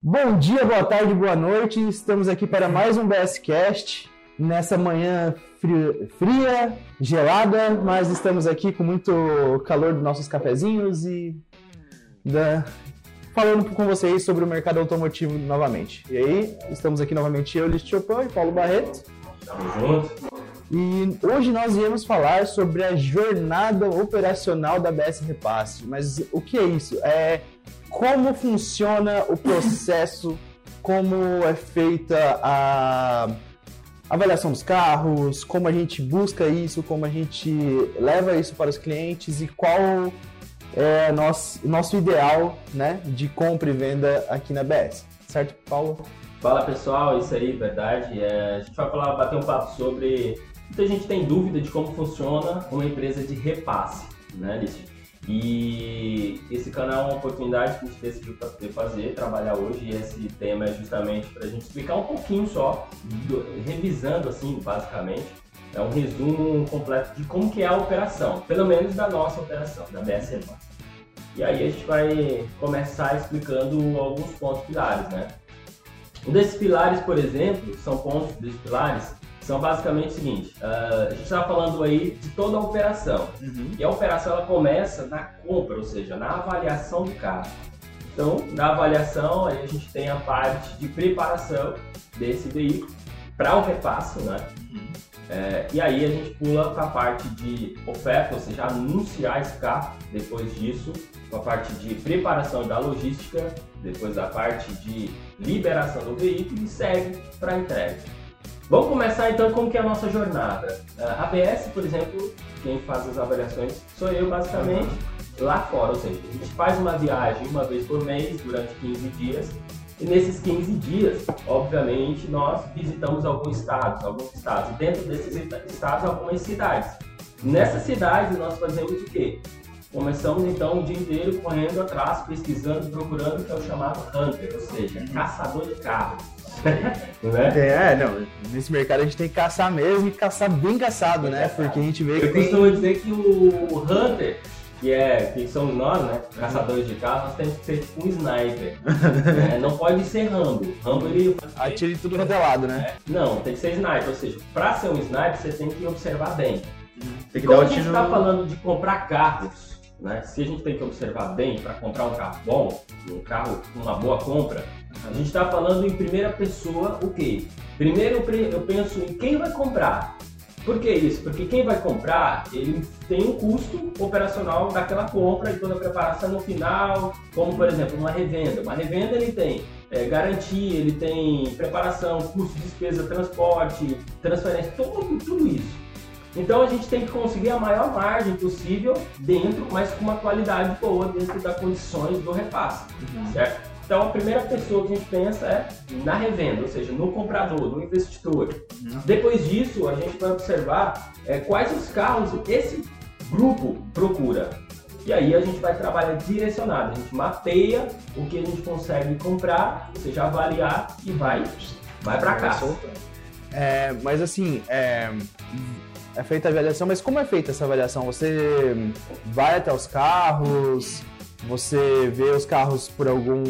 Bom dia, boa tarde, boa noite. Estamos aqui para mais um BScast. Nessa manhã fria, fria, gelada, mas estamos aqui com muito calor dos nossos cafezinhos e da... falando com vocês sobre o mercado automotivo novamente. E aí, estamos aqui novamente eu, Liz Chopin e Paulo Barreto. Tamo junto. E hoje nós iremos falar sobre a jornada operacional da BS Repasse. Mas o que é isso? É como funciona o processo, como é feita a avaliação dos carros, como a gente busca isso, como a gente leva isso para os clientes e qual é nosso, nosso ideal né, de compra e venda aqui na BS. Certo, Paulo? Fala pessoal, isso aí, verdade. É, a gente vai falar, bater um papo sobre. Muita gente tem dúvida de como funciona uma empresa de repasse, né, Lício? E esse canal é uma oportunidade que a gente decidiu fazer, trabalhar hoje, e esse tema é justamente para a gente explicar um pouquinho só, do, revisando assim, basicamente, é um resumo completo de como que é a operação, pelo menos da nossa operação, da BSM. E aí a gente vai começar explicando alguns pontos pilares, né? Um desses pilares, por exemplo, são pontos desses pilares são basicamente o seguinte: uh, a gente estava falando aí de toda a operação. Uhum. E a operação ela começa na compra, ou seja, na avaliação do carro. Então, na avaliação, aí a gente tem a parte de preparação desse veículo para o repasse, né? Uhum. É, e aí a gente pula para a parte de oferta, ou seja, anunciar esse carro. Depois disso, com a parte de preparação da logística, depois da parte de liberação do veículo e segue para a entrega. Vamos começar então como que é a nossa jornada. A ABS, por exemplo, quem faz as avaliações sou eu basicamente lá fora, ou seja, a gente faz uma viagem uma vez por mês durante 15 dias e nesses 15 dias, obviamente, nós visitamos alguns estados, alguns estados, e dentro desses estados algumas cidades. Nessas cidades nós fazemos o quê? Começamos então o dia inteiro correndo atrás, pesquisando, procurando o que é o chamado hunter, ou seja, caçador de carros né? É, não. Nesse mercado a gente tem que caçar mesmo e caçar bem caçado, né? Porque a gente vê que. Eu tem... costumo dizer que o Hunter, que é que somos nós, né? Caçadores de carros, nós temos que ser tipo um sniper. né? Não pode ser Rambo. Rambo ele. Atira tudo quanto é lado, né? É. Não, tem que ser sniper. Ou seja, pra ser um sniper, você tem que observar bem. Tem que Como dar a gente está falando de comprar carros, né? Se a gente tem que observar bem para comprar um carro bom, um carro com uma boa compra, a gente está falando em primeira pessoa o quê? Primeiro eu penso em quem vai comprar. Por que isso? Porque quem vai comprar, ele tem um custo operacional daquela compra e toda a preparação no final, como por exemplo uma revenda. Uma revenda ele tem é, garantia, ele tem preparação, custo, despesa, transporte, transferência, tudo, tudo isso. Então a gente tem que conseguir a maior margem possível dentro, mas com uma qualidade boa dentro das condições do repasse, uhum. certo? Então, a primeira pessoa que a gente pensa é na revenda, ou seja, no comprador, no investidor. Uhum. Depois disso, a gente vai observar é, quais os carros esse grupo procura. E aí a gente vai trabalhar direcionado, a gente mapeia o que a gente consegue comprar, ou seja, avaliar e vai, vai para cá. É, mas assim, é, é feita a avaliação, mas como é feita essa avaliação? Você vai até os carros, você vê os carros por algum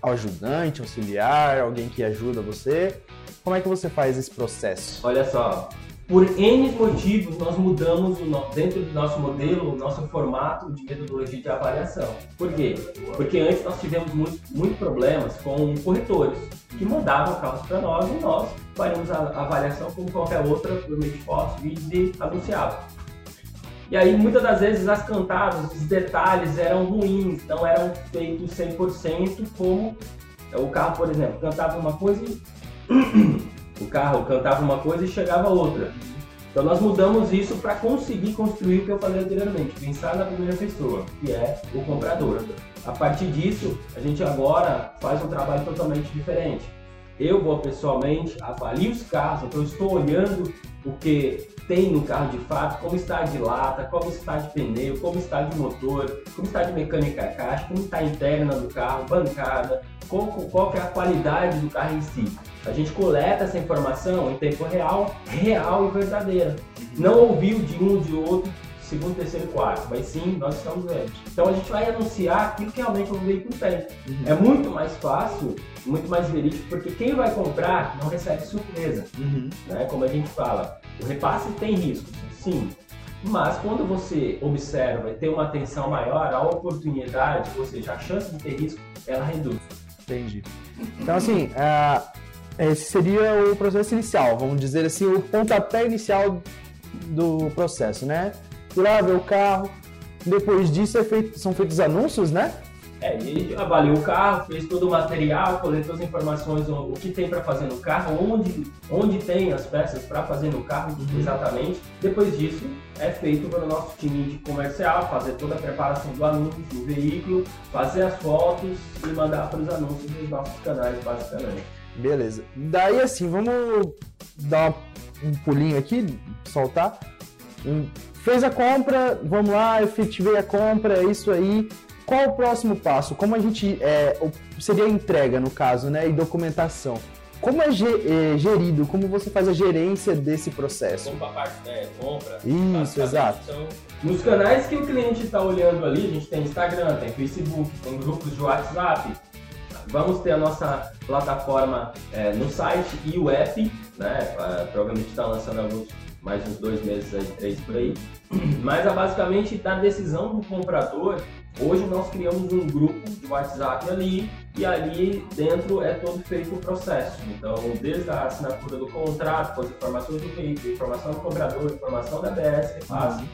ajudante, auxiliar, alguém que ajuda você? Como é que você faz esse processo? Olha só, por N motivos nós mudamos dentro do nosso modelo, o nosso formato de metodologia de avaliação. Por quê? Porque antes nós tivemos muitos muito problemas com corretores que mandavam carros para nós e nós faríamos a avaliação como qualquer outra por meio de fotos, vídeos e anunciava. E aí, muitas das vezes, as cantadas, os detalhes eram ruins, não eram feitos 100% como o carro, por exemplo, cantava uma coisa e... o carro cantava uma coisa e chegava outra. Então nós mudamos isso para conseguir construir o que eu falei anteriormente, pensar na primeira pessoa, que é o comprador. A partir disso, a gente agora faz um trabalho totalmente diferente. Eu vou pessoalmente, avalio os carros, então eu estou olhando o que tem no carro de fato, como está de lata, como está de pneu, como está de motor, como está de mecânica caixa, como está a interna do carro, bancada, qual, qual é a qualidade do carro em si. A gente coleta essa informação em tempo real, real e verdadeira. Não ouviu de um de outro segundo, terceiro e quarto, mas sim, nós estamos vendo. Então a gente vai anunciar aquilo que realmente o veículo tem. Uhum. É muito mais fácil, muito mais verídico, porque quem vai comprar não recebe surpresa. Uhum. Né? Como a gente fala, o repasse tem riscos, sim. Mas quando você observa e tem uma atenção maior, a oportunidade, ou seja, a chance de ter risco, ela reduz. Entendi. Então, assim, uh, esse seria o processo inicial, vamos dizer assim, o pontapé inicial do processo, né? Ir lá ver o carro, depois disso é feito, são feitos anúncios, né? É, ele avaliou o carro, fez todo o material, coletou as informações, o, que tem para fazer no carro, onde, onde tem as peças para fazer no carro uhum. exatamente. Depois disso, é feito pelo nosso time de comercial, fazer toda a preparação do anúncio, do veículo, fazer as fotos e mandar para os anúncios dos nossos canais, basicamente. Beleza. Daí, assim, vamos dar um pulinho aqui, soltar. Fez a compra, vamos lá, efetivei a compra, é isso aí qual o próximo passo? Como a gente. É, seria a entrega, no caso, né? E documentação. Como é, é gerido? Como você faz a gerência desse processo? Como a parte, né? Compra. Isso, exato. Então, nos canais que o cliente está olhando ali, a gente tem Instagram, tem Facebook, tem grupos de WhatsApp. Vamos ter a nossa plataforma é, no site e o app, né? Provavelmente está lançando alguns mais uns dois meses, aí, três por aí. Mas é basicamente da decisão do comprador Hoje nós criamos um grupo de WhatsApp ali e ali dentro é todo feito o processo. Então, desde a assinatura do contrato, com as informações do veículo, informação do comprador, informação da BS, repasse,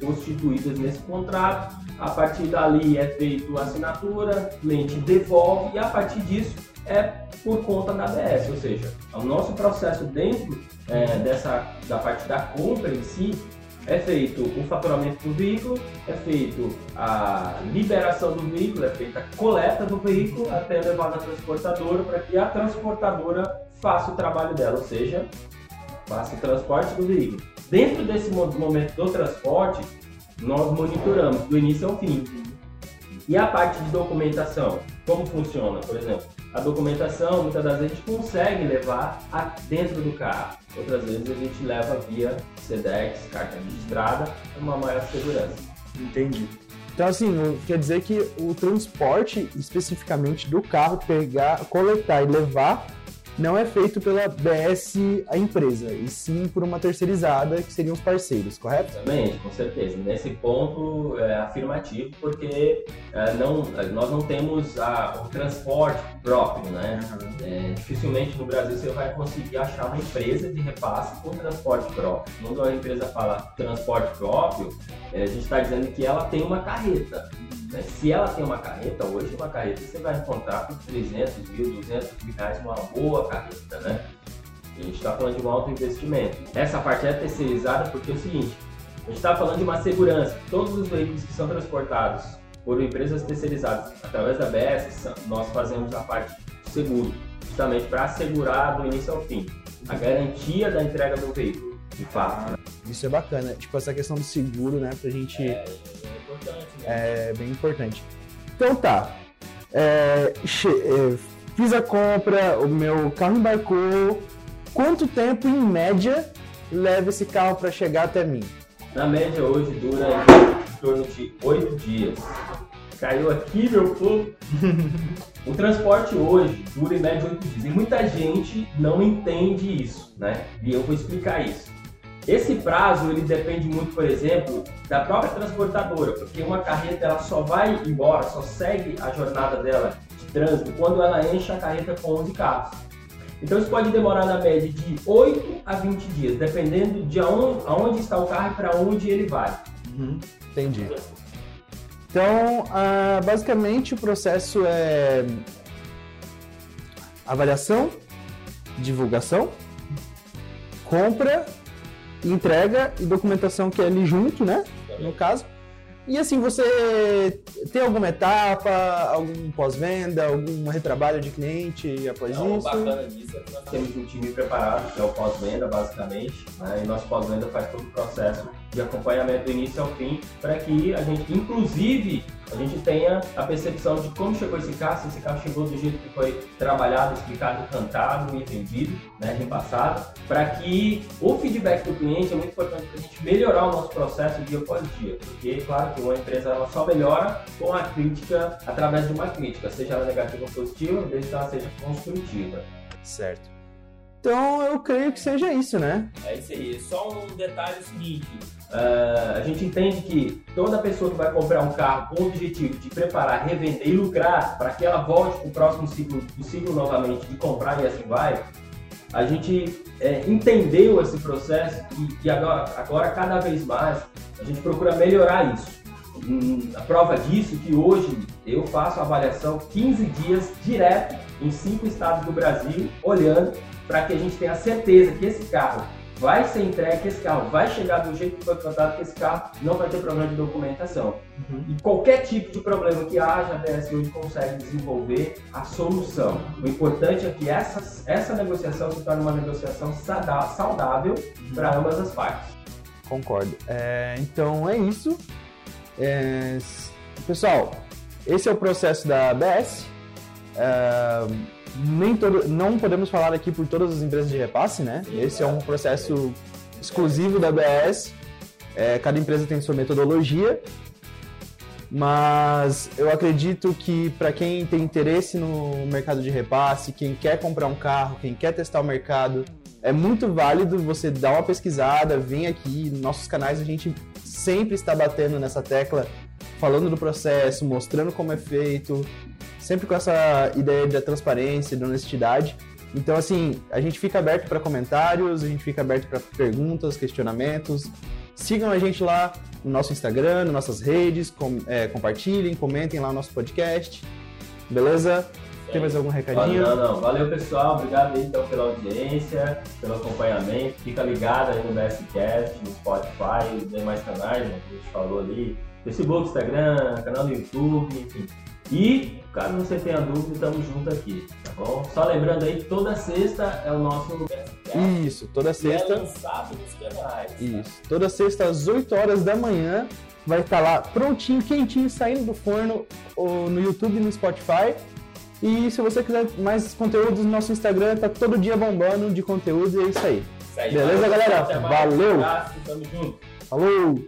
uhum. constituídas nesse contrato. A partir dali é feito a assinatura, o cliente devolve e a partir disso é por conta da ABS, ou seja, o nosso processo dentro é, dessa da parte da compra em si é feito o faturamento do veículo, é feito a liberação do veículo, é feita a coleta do veículo até levar na transportadora para que a transportadora faça o trabalho dela, ou seja, faça o transporte do veículo. Dentro desse momento do transporte, nós monitoramos do início ao fim. E a parte de documentação, como funciona, por exemplo? A documentação, muitas das vezes, a gente consegue levar dentro do carro. Outras vezes a gente leva via SEDEX, carta registrada, uma maior segurança. Entendi. Então, assim, quer dizer que o transporte especificamente do carro, pegar, coletar e levar não é feito pela BS, a empresa, e sim por uma terceirizada, que seriam os parceiros, correto? Exatamente, com certeza. Nesse ponto é afirmativo, porque é, não, nós não temos a, o transporte próprio, né? É, dificilmente no Brasil você vai conseguir achar uma empresa de repasse com transporte próprio. Quando a empresa fala transporte próprio, é, a gente está dizendo que ela tem uma carreta. Né? Se ela tem uma carreta, hoje uma carreta você vai encontrar por 300 mil, 200 mil reais uma boa carreta, né? A gente está falando de um alto investimento. Essa parte é terceirizada porque é o seguinte, a gente está falando de uma segurança. Todos os veículos que são transportados por empresas terceirizadas através da BS, nós fazemos a parte do seguro, justamente para assegurar do início ao fim a garantia da entrega do veículo, de fato. Né? Isso é bacana, tipo essa questão do seguro, né, pra gente... É, importante. Né? É bem importante. Então tá. É, é, fiz a compra, o meu carro embarcou. Quanto tempo, em média, leva esse carro para chegar até mim? Na média, hoje dura em torno de oito dias. Caiu aqui, meu povo. o transporte hoje dura em média oito dias. E muita gente não entende isso, né? E eu vou explicar isso. Esse prazo ele depende muito, por exemplo, da própria transportadora, porque uma carreta ela só vai embora, só segue a jornada dela de trânsito quando ela enche a carreta com 11 carros. Então isso pode demorar na média de 8 a 20 dias, dependendo de aonde, aonde está o carro e para onde ele vai. Uhum, entendi. Então, uh, basicamente o processo é avaliação, divulgação, compra entrega e documentação que é ali junto, né? No caso. E assim, você tem alguma etapa, algum pós-venda, algum retrabalho de cliente após Não, isso? O bacana disso é que nós temos um time preparado, que é o pós-venda, basicamente, né? e nosso pós-venda faz todo o processo de acompanhamento do início ao fim, para que a gente, inclusive, a gente tenha a percepção de como chegou esse carro, se esse carro chegou do jeito que foi trabalhado, explicado, cantado e vendido, né, repassado, para que o feedback do cliente é muito importante para a gente melhorar o nosso processo dia após dia, porque, claro, que uma empresa ela só melhora com a crítica, através de uma crítica, seja ela negativa ou positiva, desde que ela seja construtiva. Certo. Então eu creio que seja isso, né? É isso aí. Só um detalhe seguinte. Uh, a gente entende que toda pessoa que vai comprar um carro com o objetivo de preparar, revender e lucrar para que ela volte para o próximo ciclo, o ciclo novamente de comprar e assim vai, a gente é, entendeu esse processo e, e agora, agora, cada vez mais a gente procura melhorar isso. Hum, a prova disso é que hoje eu faço avaliação 15 dias direto em cinco estados do Brasil, olhando para que a gente tenha certeza que esse carro vai ser entregue, esse carro vai chegar do jeito que foi tratado, que esse carro não vai ter problema de documentação. Uhum. E qualquer tipo de problema que haja, a DS hoje consegue desenvolver a solução. O importante é que essa, essa negociação se torne uma negociação saudável uhum. para ambas as partes. Concordo. É, então é isso. É, pessoal, esse é o processo da ABS. É, nem todo, não podemos falar aqui por todas as empresas de repasse, né? Esse é um processo exclusivo da ABS. É, cada empresa tem sua metodologia, mas eu acredito que para quem tem interesse no mercado de repasse, quem quer comprar um carro, quem quer testar o mercado, é muito válido você dar uma pesquisada, vem aqui, nos nossos canais a gente sempre está batendo nessa tecla, falando do processo, mostrando como é feito, sempre com essa ideia da transparência, da honestidade. Então, assim, a gente fica aberto para comentários, a gente fica aberto para perguntas, questionamentos. Sigam a gente lá no nosso Instagram, nas nossas redes, com, é, compartilhem, comentem lá o nosso podcast. Beleza? Tem mais algum recadinho? Não, não. Valeu, pessoal. Obrigado aí, então, pela audiência, pelo acompanhamento. Fica ligado aí no BSCast, no Spotify, nos demais canais, né, que a gente falou ali. Facebook, Instagram, canal do YouTube, enfim. E, caso você tenha dúvida, estamos juntos aqui, tá bom? Só lembrando aí que toda sexta é o nosso Isso, toda sexta. é lançado nos canais. Isso, toda sexta às 8 horas da manhã vai estar lá prontinho, quentinho, saindo do forno no YouTube e no Spotify. E se você quiser mais conteúdos no nosso Instagram, tá todo dia bombando de conteúdo e é isso aí. Isso aí Beleza, galera? Valeu! Um abraço, tamo junto. Falou!